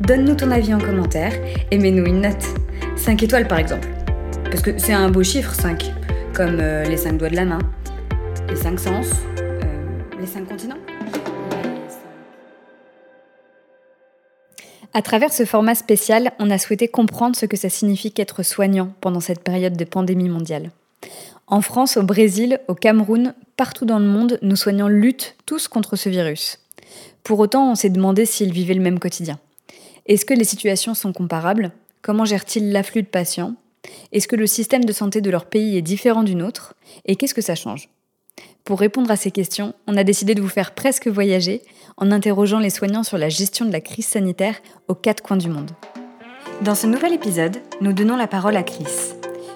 donne-nous ton avis en commentaire et mets-nous une note. 5 étoiles par exemple. Parce que c'est un beau chiffre 5, comme euh, les 5 doigts de la main, les 5 sens, euh, les 5 continents. À travers ce format spécial, on a souhaité comprendre ce que ça signifie qu'être soignant pendant cette période de pandémie mondiale. En France, au Brésil, au Cameroun, partout dans le monde, nos soignants luttent tous contre ce virus. Pour autant, on s'est demandé s'ils vivaient le même quotidien. Est-ce que les situations sont comparables? Comment gèrent-ils l'afflux de patients? Est-ce que le système de santé de leur pays est différent du nôtre Et qu'est-ce que ça change? Pour répondre à ces questions, on a décidé de vous faire presque voyager en interrogeant les soignants sur la gestion de la crise sanitaire aux quatre coins du monde. Dans ce nouvel épisode, nous donnons la parole à Chris.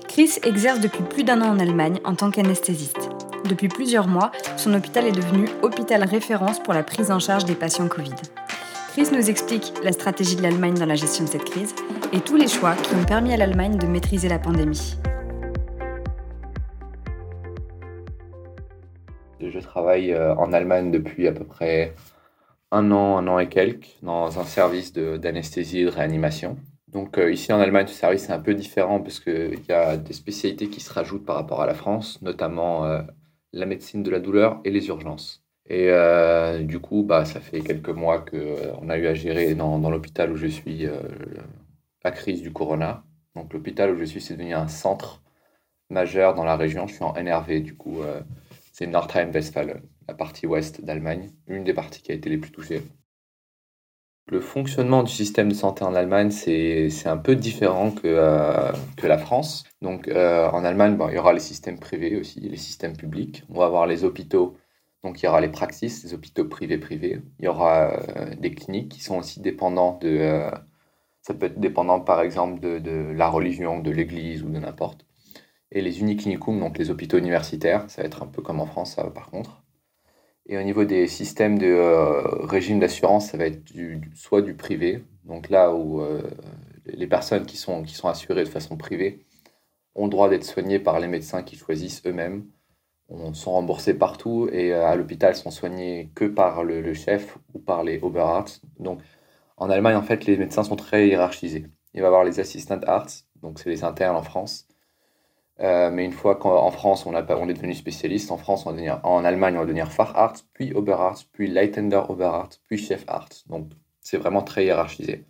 Chris exerce depuis plus d'un an en Allemagne en tant qu'anesthésiste. Depuis plusieurs mois, son hôpital est devenu hôpital référence pour la prise en charge des patients Covid. Chris nous explique la stratégie de l'Allemagne dans la gestion de cette crise et tous les choix qui ont permis à l'Allemagne de maîtriser la pandémie. Je travaille euh, en Allemagne depuis à peu près un an, un an et quelques, dans un service d'anesthésie et de réanimation. Donc euh, ici en Allemagne, ce service est un peu différent parce qu'il y a des spécialités qui se rajoutent par rapport à la France, notamment euh, la médecine de la douleur et les urgences. Et euh, du coup, bah, ça fait quelques mois qu'on euh, a eu à gérer dans, l'hôpital où je suis euh, la crise du corona. Donc l'hôpital où je suis, c'est devenu un centre majeur dans la région. Je suis en NRV, du coup, c'est Nordrhein-Westfalen, la partie ouest d'Allemagne, une des parties qui a été les plus touchées. Le fonctionnement du système de santé en Allemagne, c'est un peu différent que, que la France. Donc en Allemagne, il y aura les systèmes privés aussi, les systèmes publics. On va avoir les hôpitaux donc il y aura les praxis, les hôpitaux privés-privés. Il y aura euh, des cliniques qui sont aussi dépendants de... Euh, ça peut être dépendant par exemple de, de la religion, de l'église ou de n'importe. Et les uniclinicums, donc les hôpitaux universitaires, ça va être un peu comme en France par contre. Et au niveau des systèmes de euh, régime d'assurance, ça va être du, soit du privé, donc là où les personnes qui sont, qui sont assurées de façon privée ont le droit d'être soignées par les médecins qui choisissent eux-mêmes on sont remboursés partout et euh, à l'hôpital sont soignés que par le, chef ou par les Oberarzt. Donc en Allemagne, en fait, les médecins sont très hiérarchisés. Il va y avoir les assistant arts, donc c'est les internes en France. Euh, mais une fois qu'en France, on, a, on est devenu spécialiste, en France, on va devenir, en Allemagne, on va devenir Facharzt, puis Oberarzt, puis Leitender Oberarzt, puis Chefarzt. Donc c'est vraiment très hiérarchisé.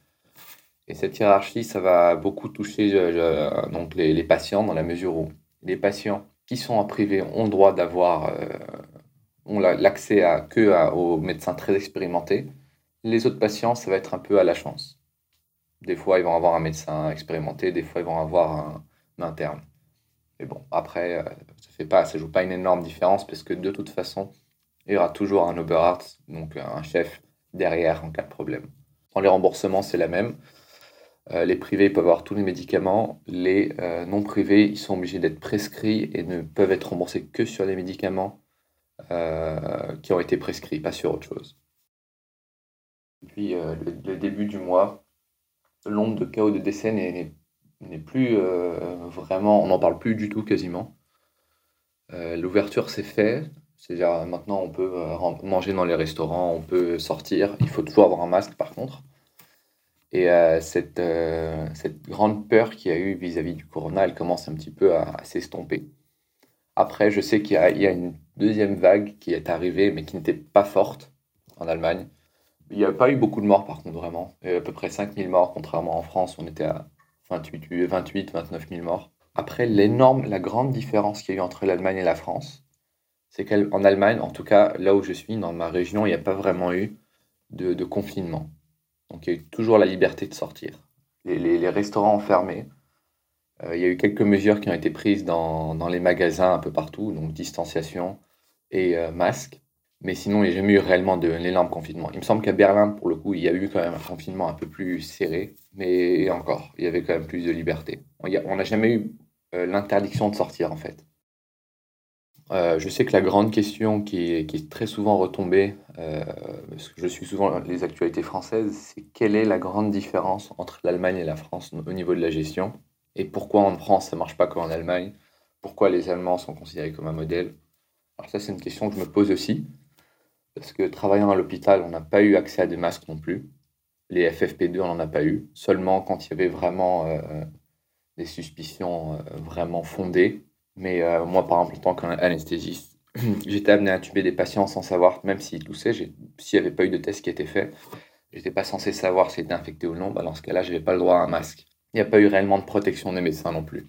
Et cette hiérarchie, ça va beaucoup toucher euh, donc les, les patients dans la mesure où les patients qui sont en privé ont le droit d'avoir euh, l'accès à, que aux médecins très expérimentés. Les autres patients, ça va être un peu à la chance. Des fois, ils vont avoir un médecin expérimenté, des fois, ils vont avoir un, interne. Mais bon, après, euh, ça fait pas, ça joue pas une énorme différence parce que de toute façon, il y aura toujours un Oberarzt, donc un chef derrière en cas de problème. Dans les remboursements, c'est la même. Euh, les privés peuvent avoir tous les médicaments. Les euh, non privés, ils sont obligés d'être prescrits et ne peuvent être remboursés que sur les médicaments euh, qui ont été prescrits, pas sur autre chose. Depuis le, début du mois, nombre de ou de décès n'est plus vraiment, on n'en parle plus du tout quasiment. L'ouverture s'est faite, c'est-à-dire maintenant on peut manger dans les restaurants, on peut sortir, il faut toujours avoir un masque par contre. Et euh, cette, euh, cette grande peur qu'il y a eu vis-à-vis du corona, elle commence un petit peu à, s'estomper. Après, je sais qu'il y, a une deuxième vague qui est arrivée, mais qui n'était pas forte en Allemagne. Il n'y a pas eu beaucoup de morts, par contre, vraiment. à peu près 5000 morts, contrairement en France, on était à 28, 28 29 000 morts. Après, l'énorme, la grande différence qu'il y a eu entre l'Allemagne et la France, c'est qu'en Allemagne, en tout cas là où je suis, dans ma région, il n'y a pas vraiment eu de confinement. Donc il y a eu toujours la liberté de sortir. Les, restaurants ont fermé. Euh, il y a eu quelques mesures qui ont été prises dans, les magasins un peu partout, donc distanciation et euh, masque. Mais sinon, il n'y a jamais eu réellement de confinement. Il me semble qu'à Berlin, pour le coup, il y a eu quand même un confinement un peu plus serré. Mais encore, il y avait quand même plus de liberté. On n'a jamais eu euh, l'interdiction de sortir, en fait. Euh, je sais que la grande question qui est, très souvent retombée, euh, parce que je suis souvent les actualités françaises, c'est quelle est la grande différence entre l'Allemagne et la France au niveau de la gestion? Et pourquoi en France ça ne marche pas comme en Allemagne? Pourquoi les Allemands sont considérés comme un modèle? Alors ça c'est une question que je me pose aussi, parce que travaillant à l'hôpital, on n'a pas eu accès à des masques non plus. Les FFP2, on n'en a pas eu. Seulement quand il y avait vraiment euh, des suspicions vraiment fondées mais euh, moi, par exemple, en tant qu'anesthésiste, j'étais amené à tuber des patients sans savoir, même s'ils toussaient, s'il n'y avait pas eu de test qui était fait, j'étais pas censé savoir s'ils étaient infectés ou non. Bah, dans ce cas-là, je n'avais pas le droit à un masque. Il n'y a pas eu réellement de protection des médecins non plus.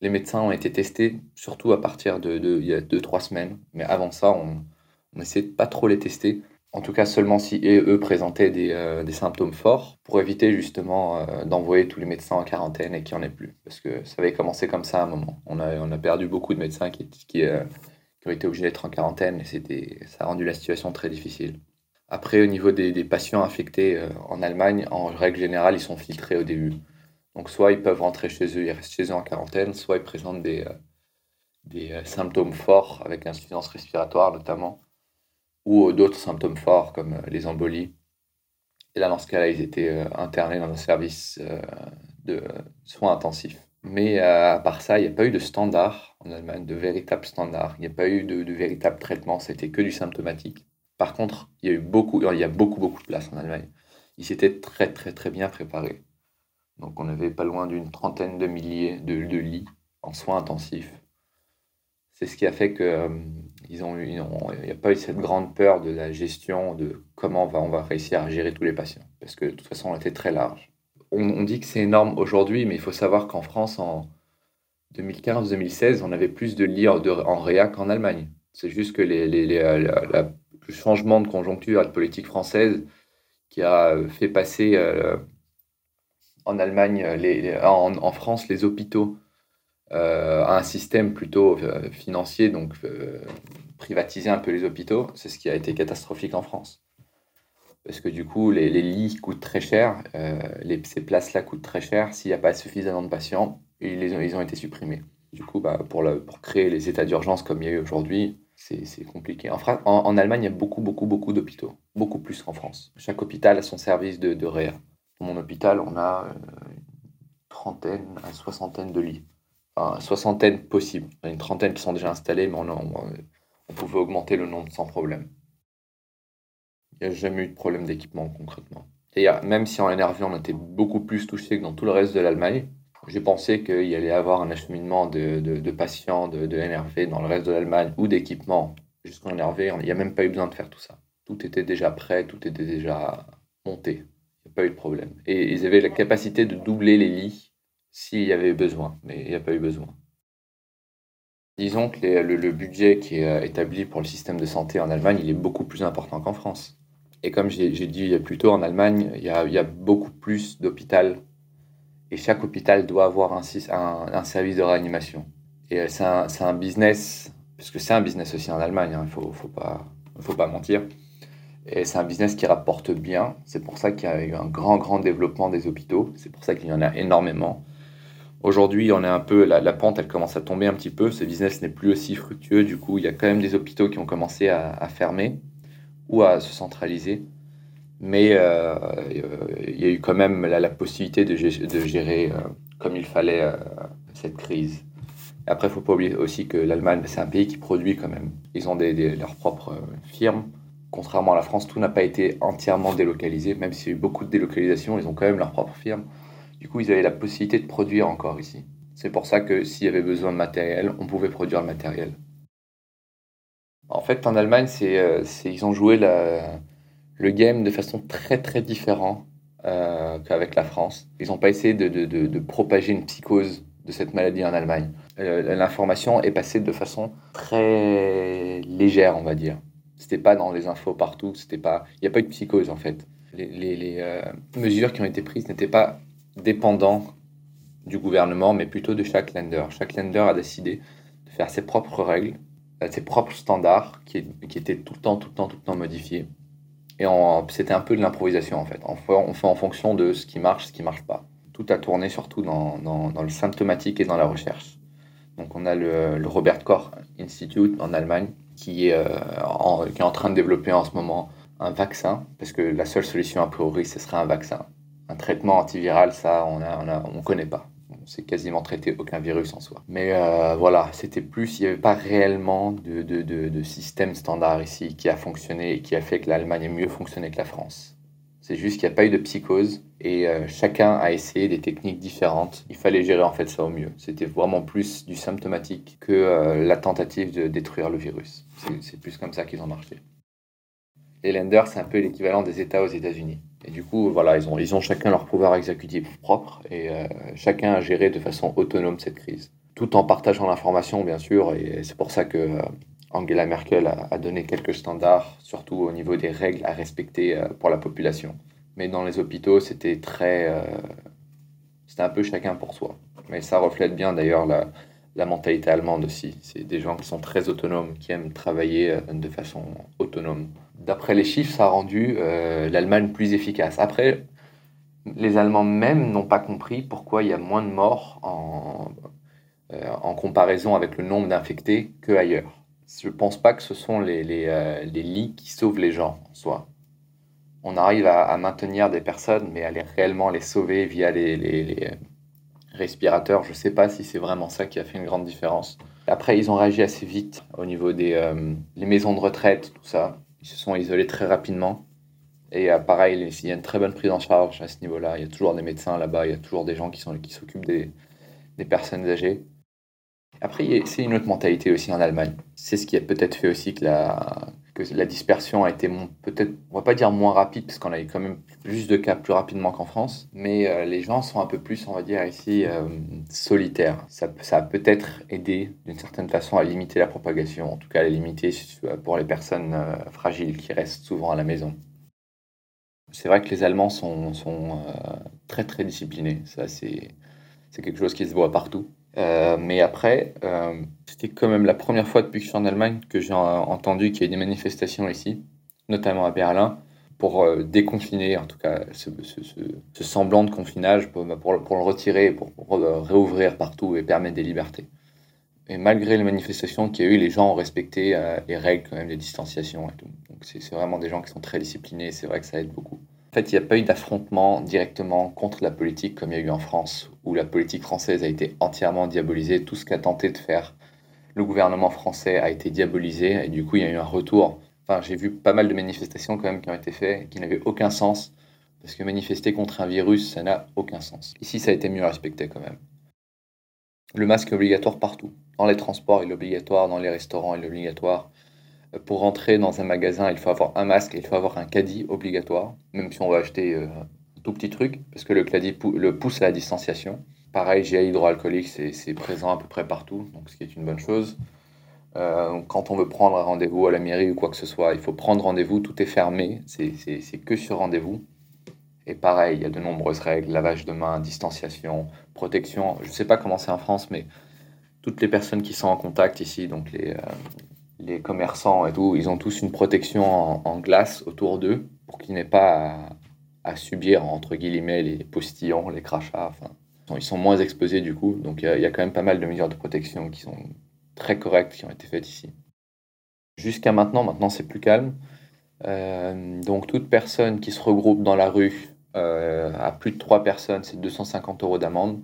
Les médecins ont été testés, surtout à partir de, il y a 2-3 semaines. Mais avant ça, on, on essayait de pas trop les tester en tout cas seulement si eux présentaient euh, des, symptômes forts, pour éviter justement euh, d'envoyer tous les médecins en quarantaine et qu'il n'y en ait plus. Parce que ça avait commencé comme ça à un moment. On a, on a perdu beaucoup de médecins qui, qui, euh, qui ont été obligés d'être en quarantaine et ça a rendu la situation très difficile. Après, au niveau des, patients infectés en Allemagne, en règle générale, ils sont filtrés au début. Donc soit ils peuvent rentrer chez eux, ils restent chez eux en quarantaine, soit ils présentent des, des symptômes forts avec l'insuffisance respiratoire notamment ou d'autres symptômes forts comme euh, les embolies. Et là, dans ce cas-là, ils étaient euh, internés dans un service euh, de soins intensifs. Mais à part ça, il n'y a pas eu de standard en Allemagne, de véritable standard. Il n'y a pas eu de, véritable traitement, c'était que du symptomatique. Par contre, il y a eu beaucoup, il y a beaucoup, beaucoup de places en Allemagne. Ils s'étaient très, très, très bien préparés. Donc, on avait pas loin d'une trentaine de milliers de, de lits en soins intensifs c'est ce qui a fait que euh, ils ont, il n'y a pas eu cette grande peur de la gestion, de comment on va, on va réussir à gérer tous les patients, parce que de toute façon, on était très large. On, dit que c'est énorme aujourd'hui, mais il faut savoir qu'en France, en 2015-2016, on avait plus de lits en, en réa qu'en Allemagne. C'est juste que les, les, euh, le changement de conjoncture de politique française qui a fait passer euh, en Allemagne, les, en, France, les hôpitaux euh, un système plutôt euh, financier, donc euh, privatiser un peu les hôpitaux, c'est ce qui a été catastrophique en France. Parce que du coup, les, lits coûtent très cher, les, ces places-là coûtent très cher. S'il n'y a pas suffisamment de patients, ils, les ont, ils ont été supprimés. Du coup, bah, pour, pour créer les états d'urgence comme il y a eu aujourd'hui, c'est compliqué. En, en, Allemagne, il y a beaucoup, beaucoup, beaucoup d'hôpitaux. Beaucoup plus qu'en France. Chaque hôpital a son service de, de réa. Dans mon hôpital, on a une trentaine à soixantaine de lits une soixantaine possible. Il y a une trentaine qui sont déjà installés, mais on, pouvait augmenter le nombre sans problème. Il n'y a jamais eu de problème d'équipement concrètement. Et même si en NRV on était beaucoup plus touché que dans tout le reste de l'Allemagne, j'ai pensé qu'il y allait avoir un acheminement de, patients de, de, NRV dans le reste de l'Allemagne ou d'équipement jusqu'en NRV. Il n'y a même pas eu besoin de faire tout ça. Tout était déjà prêt, tout était déjà monté. Il n'y a pas eu de problème. Et ils avaient la capacité de doubler les lits s'il y avait besoin, mais il n'y a pas eu besoin. Disons que le, budget qui est euh, établi pour le système de santé en Allemagne, il est beaucoup plus important qu'en France. Et comme j'ai dit plus tôt, en Allemagne, il y a, beaucoup plus d'hôpitaux. Et chaque hôpital doit avoir un, service de réanimation. Et euh, c'est un, business, parce que c'est un business aussi en Allemagne, hein, il ne faut, pas, faut pas mentir. Et c'est un business qui rapporte bien. C'est pour ça qu'il y a eu un grand, grand développement des hôpitaux. C'est pour ça qu'il y en a énormément. Aujourd'hui, on est un peu la, pente, elle commence à tomber un petit peu. Ce business n'est plus aussi fructueux. Du coup, il y a quand même des hôpitaux qui ont commencé à, fermer ou à se centraliser. Mais euh, il y a eu quand même la, possibilité de, gérer euh, comme il fallait euh, cette crise. Après, il ne faut pas oublier aussi que l'Allemagne, c'est un pays qui produit quand même. Ils ont leurs propres firmes. Contrairement à la France, tout n'a pas été entièrement délocalisé. Même s'il y a eu beaucoup de délocalisation, ils ont quand même leurs propres firmes. Du coup, ils avaient la possibilité de produire encore ici. C'est pour ça que s'il y avait besoin de matériel, on pouvait produire le matériel. En fait, en Allemagne, c'est, euh, ils ont joué le game de façon très très différente euh, qu'avec la France. Ils n'ont pas essayé de, propager une psychose de cette maladie en Allemagne. Euh, l'information est passée de façon très légère, on va dire. C'était pas dans les infos partout, c'était pas, il n'y a pas eu de psychose en fait. Les, mesures qui ont été prises n'étaient pas dépendant du gouvernement, mais plutôt de chaque lender. Chaque lender a décidé de faire ses propres règles ses propres standards qui, étaient tout le temps, tout le temps, tout le temps modifiés. Et c'était un peu de l'improvisation en fait. On fait, en fonction de ce qui marche, ce qui marche pas. Tout a tourné surtout dans, dans, le symptomatique et dans la recherche. Donc on a le, le Robert Koch Institute en Allemagne qui est, euh, en, qui est en train de développer en ce moment un vaccin, parce que la seule solution a priori, ce serait un vaccin. Un traitement antiviral, ça, on ne on, on connaît pas. On sait quasiment traiter aucun virus en soi. Mais euh, voilà, c'était plus, il n'y avait pas réellement de, de, de, de, système standard ici qui a fonctionné et qui a fait que l'Allemagne ait mieux fonctionné que la France. C'est juste qu'il n'y a pas eu de psychose et euh, chacun a essayé des techniques différentes. Il fallait gérer en fait ça au mieux. C'était vraiment plus du symptomatique que euh, la tentative de détruire le virus. C'est plus comme ça qu'ils ont marché. Les lenders, c'est un peu l'équivalent des États aux États-Unis. Et du coup, voilà, ils ont, ils ont chacun leur pouvoir exécutif propre et euh, chacun a géré de façon autonome cette crise. Tout en partageant l'information, bien sûr, et c'est pour ça que euh, Angela Merkel a, donné quelques standards, surtout au niveau des règles à respecter euh, pour la population. Mais dans les hôpitaux, c'était très. C'était un peu chacun pour soi. Mais ça reflète bien d'ailleurs la, mentalité allemande aussi. C'est des gens qui sont très autonomes, qui aiment travailler de façon autonome d'après les chiffres, ça a rendu euh, l'Allemagne plus efficace. Après, les Allemands même n'ont pas compris pourquoi il y a moins de morts en, euh, en comparaison avec le nombre d'infectés qu'ailleurs. Je ne pense pas que ce sont les, les, euh, les, lits qui sauvent les gens en soi. On arrive à, à, maintenir des personnes, mais aller réellement les sauver via les, les respirateurs, je ne sais pas si c'est vraiment ça qui a fait une grande différence. Après, ils ont réagi assez vite au niveau des les maisons de retraite, tout ça. Ils se sont isolés très rapidement. Et euh, pareil, il y a une très bonne prise en charge à ce niveau-là. Il y a toujours des médecins là-bas, il y a toujours des gens qui s'occupent des, des personnes âgées. Après, c'est une autre mentalité aussi en Allemagne. C'est ce qui a peut-être fait aussi que la, que la dispersion a été peut-être, on va pas dire moins rapide, parce qu'on a eu quand même plus de cas plus rapidement qu'en France, mais euh, les gens sont un peu plus, on va dire ici, euh, solitaires. Ça, ça a peut-être aidé d'une certaine façon à limiter la propagation, en tout cas à la limiter pour les personnes euh, fragiles qui restent souvent à la maison. C'est vrai que les Allemands sont, sont euh, très très disciplinés, ça c'est quelque chose qui se voit partout. Euh, mais après, euh, c'était quand même la première fois depuis que je suis en Allemagne que j'ai entendu qu'il y a des manifestations ici, notamment à Berlin, pour euh, déconfiner, en tout cas, ce, semblant de confinage, pour, pour, le retirer, pour, réouvrir partout et permettre des libertés. Et malgré les manifestations qu'il y a eu, les gens ont respecté les règles, quand même, les distanciations et tout. Donc c'est vraiment des gens qui sont très disciplinés, c'est vrai que ça aide beaucoup. Fait, il n'y a pas eu d'affrontement directement contre la politique comme il y a eu en France, où la politique française a été entièrement diabolisée. Tout ce qu'a tenté de faire le gouvernement français a été diabolisé, et du coup, il y a eu un retour. Enfin, j'ai vu pas mal de manifestations quand même qui ont été faites, qui n'avaient aucun sens, parce que manifester contre un virus, ça n'a aucun sens. Ici, ça a été mieux respecté quand même. Le masque est obligatoire partout. Dans les transports, il est obligatoire, dans les restaurants, il est obligatoire. Pour rentrer dans un magasin, il faut avoir un masque et il faut avoir un caddie obligatoire, même si on va acheter euh, un tout petit truc, parce que le caddie le pousse à la distanciation. Pareil, gel hydroalcoolique, c'est présent à peu près partout, donc ce qui est une bonne chose. Euh, quand on veut prendre un rendez-vous à la mairie ou quoi que ce soit, il faut prendre rendez-vous, tout est fermé, c'est que sur rendez-vous. Et pareil, il y a de nombreuses règles, lavage de mains, distanciation, protection. Je ne sais pas comment c'est en France, mais toutes les personnes qui sont en contact ici, donc les, euh, les commerçants et tout, ils ont tous une protection en, glace autour d'eux pour qu'ils n'aient pas à, subir, entre guillemets, les postillons, les crachats. Enfin, ils sont moins exposés du coup. Donc il y, y, a quand même pas mal de mesures de protection qui sont très correctes, qui ont été faites ici. Jusqu'à maintenant, maintenant c'est plus calme. Euh, donc toute personne qui se regroupe dans la rue euh, à plus de 3 personnes, c'est 250 euros d'amende.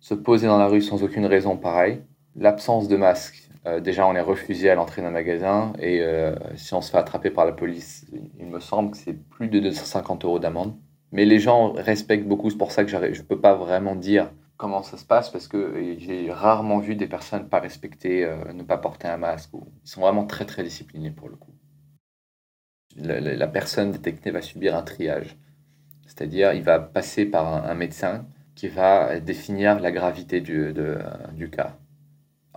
Se poser dans la rue sans aucune raison, pareil. L'absence de masque, euh, déjà on est refusé à l'entrée d'un magasin et euh, si on se fait attraper par la police, il me semble que c'est plus de 250 euros d'amende. Mais les gens respectent beaucoup, c'est pour ça que je ne peux pas vraiment dire comment ça se passe parce que j'ai rarement vu des personnes pas respecter, euh, ne pas porter un masque. Ou... Ils sont vraiment très très disciplinés pour le coup. La, personne détectée va subir un triage, c'est-à-dire il va passer par un, médecin qui va définir la gravité du, du cas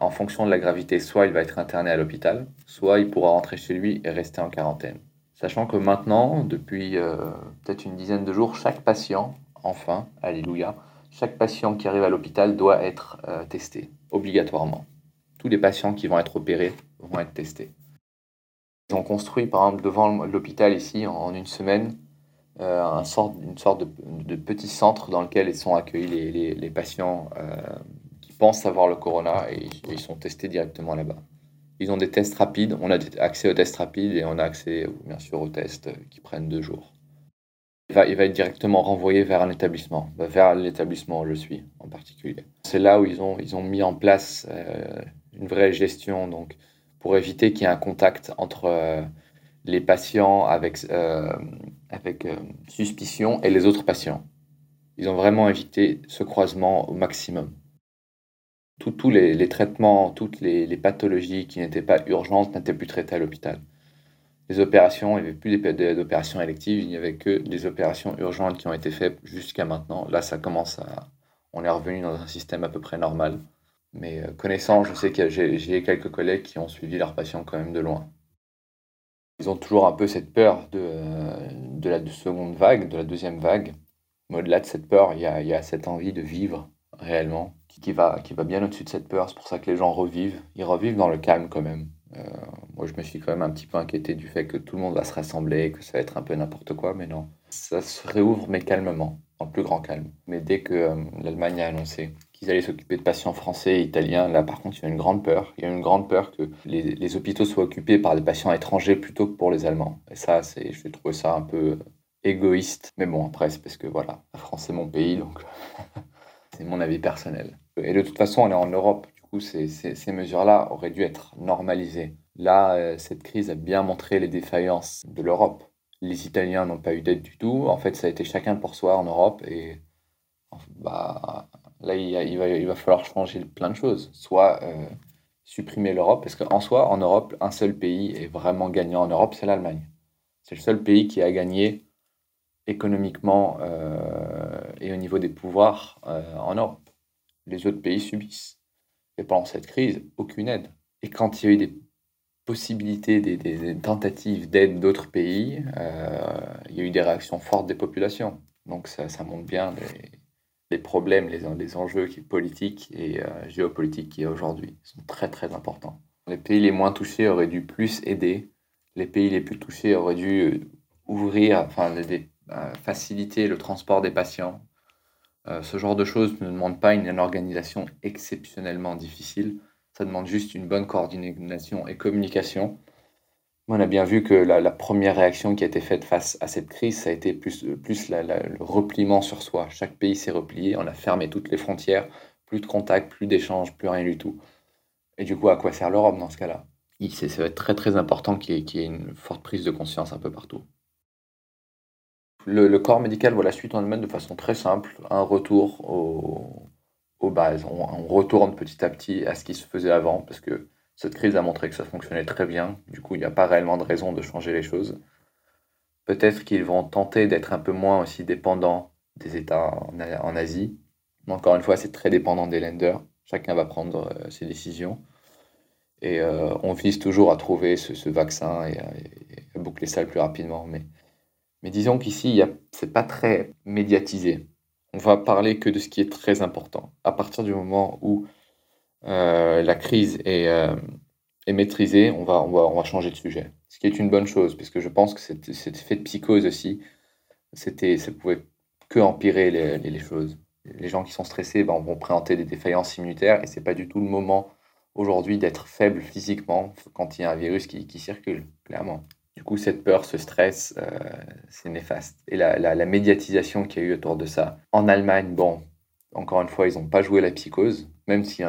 en fonction de la gravité, soit il va être interné à l'hôpital, soit il pourra rentrer chez lui et rester en quarantaine. Sachant que maintenant, depuis euh, peut-être une dizaine de jours, chaque patient, enfin, alléluia, chaque patient qui arrive à l'hôpital doit être euh, testé, obligatoirement. Tous les patients qui vont être opérés vont être testés. Ils ont construit, par exemple, devant l'hôpital ici, en une semaine, euh, un sort, une sorte de, petit centre dans lequel sont accueillis les, patients pensent avoir le corona et, ils sont testés directement là-bas. Ils ont des tests rapides, on a accès aux tests rapides et on a accès bien sûr aux tests qui prennent deux jours. Il va, être directement renvoyé vers un établissement, bah, vers l'établissement où je suis en particulier. C'est là où ils ont, mis en place euh, une vraie gestion donc, pour éviter qu'il y ait un contact entre les patients avec, euh, avec euh, suspicion et les autres patients. Ils ont vraiment évité ce croisement au maximum. Tous les, traitements, toutes les, pathologies qui n'étaient pas urgentes n'étaient plus traitées à l'hôpital. Les opérations, il n'y avait plus d'opérations électives, il n'y avait que des opérations urgentes qui ont été faites jusqu'à maintenant. Là, ça commence à. On est revenu dans un système à peu près normal. Mais euh, connaissant, je sais que j'ai quelques collègues qui ont suivi leurs patients quand même de loin. Ils ont toujours un peu cette peur de, de la seconde vague, de la deuxième vague. Mais au-delà de cette peur, il y a, cette envie de vivre réellement qui, va, qui va bien au-dessus de cette peur. C'est pour ça que les gens revivent. Ils revivent dans le calme quand même. Euh, moi, je me suis quand même un petit peu inquiété du fait que tout le monde va se rassembler, que ça va être un peu n'importe quoi, mais non. Ça se réouvre, mais calmement, en plus grand calme. Mais dès que euh, l'Allemagne a annoncé ils allaient s'occuper de patients français et italiens. Là, par contre, il y a une grande peur. Il y a une grande peur que les, hôpitaux soient occupés par des patients étrangers plutôt que pour les Allemands. Et ça, c'est, je trouve ça un peu égoïste. Mais bon, après, c'est parce que voilà, la France, c'est mon pays, donc c'est mon avis personnel. Et de toute façon, on est en Europe. Du coup, ces, mesures-là auraient dû être normalisées. Là, euh, cette crise a bien montré les défaillances de l'Europe. Les Italiens n'ont pas eu d'aide du tout. En fait, ça a été chacun pour soi en Europe. Et bah, Là, il, va, falloir changer plein de choses. Soit euh, supprimer l'Europe, parce qu'en soi, en Europe, un seul pays est vraiment gagnant en Europe, c'est l'Allemagne. C'est le seul pays qui a gagné économiquement euh, et au niveau des pouvoirs en Europe. Les autres pays subissent. Et pendant cette crise, aucune aide. Et quand il y a eu des possibilités, des, tentatives d'aide d'autres pays, il y a eu des réactions fortes des populations. Donc ça, montre bien les, problèmes, les, enjeux politiques et euh, géopolitiques qui aujourd'hui sont très très importants. Les pays les moins touchés auraient dû plus aider, les pays les plus touchés auraient dû euh, ouvrir, enfin euh, faciliter le transport des patients. Ce genre de choses ne demande pas une, organisation exceptionnellement difficile, ça demande juste une bonne coordination et communication on a bien vu que la, première réaction qui a été faite face à cette crise, ça a été plus, plus le repliement sur soi. Chaque pays s'est replié, on a fermé toutes les frontières, plus de contacts, plus d'échanges, plus rien du tout. Et du coup, à quoi sert l'Europe dans ce cas-là? Être très très important qu'il y, ait une forte prise de conscience un peu partout. Le, corps médical voit la suite en Allemagne de façon très simple, un retour aux, bases. On, retourne petit à petit à ce qui se faisait avant, parce que cette crise a montré que ça fonctionnait très bien. Du coup, il n'y a pas réellement de raison de changer les choses. Peut-être qu'ils vont tenter d'être un peu moins aussi dépendants des États en, Asie. Mais encore une fois, c'est très dépendant des lenders. Chacun va prendre euh, ses décisions. Et euh, on vise toujours à trouver ce, vaccin et à, boucler ça le plus rapidement. Mais disons qu'ici, ce n'est pas très médiatisé. On va parler que de ce qui est très important. À partir du moment où euh, la crise euh, est, maîtrisée, on va, changer de sujet. Ce qui est une bonne chose, puisque je pense que cet, effet de psychose aussi, c'était, ça pouvait que empirer les, choses. Les gens qui sont stressés ben, vont présenter des défaillances immunitaires et c'est pas du tout le moment aujourd'hui d'être faible physiquement quand il y a un virus qui circule, clairement. Du coup, cette peur, ce stress, euh, c'est néfaste. Et la, la, la médiatisation qu'il y a eu autour de ça. En Allemagne, bon, encore une fois, ils n'ont pas joué la psychose, même si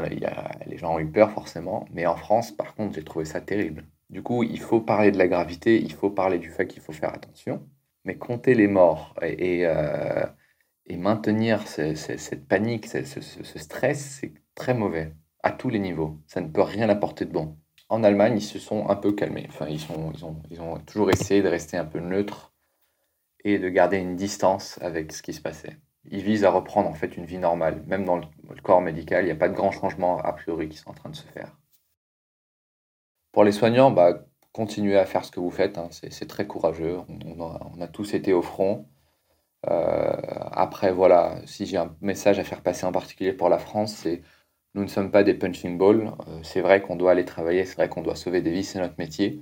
les gens ont eu peur forcément. Mais en France, par contre, j'ai trouvé ça terrible. Du coup, il faut parler de la gravité, il faut parler du fait qu'il faut faire attention. Mais compter les morts et, euh, maintenir cette panique, ce, stress, c'est très mauvais à tous les niveaux. Ça ne peut rien apporter de bon. En Allemagne, ils se sont un peu calmés. Enfin, ils, ont toujours essayé de rester un peu neutres et de garder une distance avec ce qui se passait ils visent à reprendre en fait une vie normale. Même dans le, corps médical, il n'y a pas de grands changements a priori qui sont en train de se faire. Pour les soignants, bah, continuez à faire ce que vous faites. Hein. C'est très courageux. On, a, tous été au front. Euh, après, voilà, si j'ai un message à faire passer en particulier pour la France, c'est Nous ne sommes pas des punching balls. Euh, c'est vrai qu'on doit aller travailler, c'est vrai qu'on doit sauver des vies, c'est notre métier.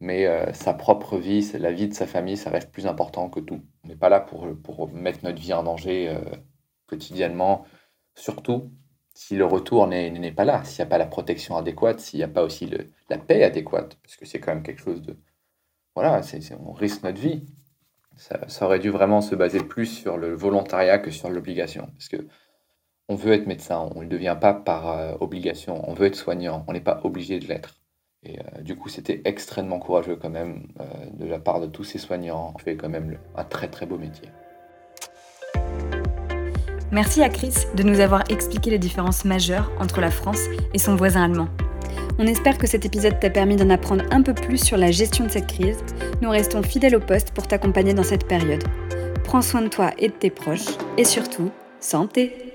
Mais euh, sa propre vie, la vie de sa famille, ça reste plus important que tout. On n'est pas là pour, mettre notre vie en danger euh, quotidiennement, surtout si le retour n'est pas là, s'il n'y a pas la protection adéquate, s'il n'y a pas aussi la paix adéquate, parce que c'est quand même quelque chose de... Voilà, on risque notre vie. Ça, ça, aurait dû vraiment se baser plus sur le volontariat que sur l'obligation. Parce que on veut être médecin, on ne le devient pas par euh, obligation, on veut être soignant, on n'est pas obligé de l'être. Et euh, du coup, c'était extrêmement courageux quand même euh, de la part de tous ces soignants. On fait quand même un très très beau métier. Merci à Chris de nous avoir expliqué les différences majeures entre la France et son voisin allemand. On espère que cet épisode t'a permis d'en apprendre un peu plus sur la gestion de cette crise. Nous restons fidèles au poste pour t'accompagner dans cette période. Prends soin de toi et de tes proches et surtout, santé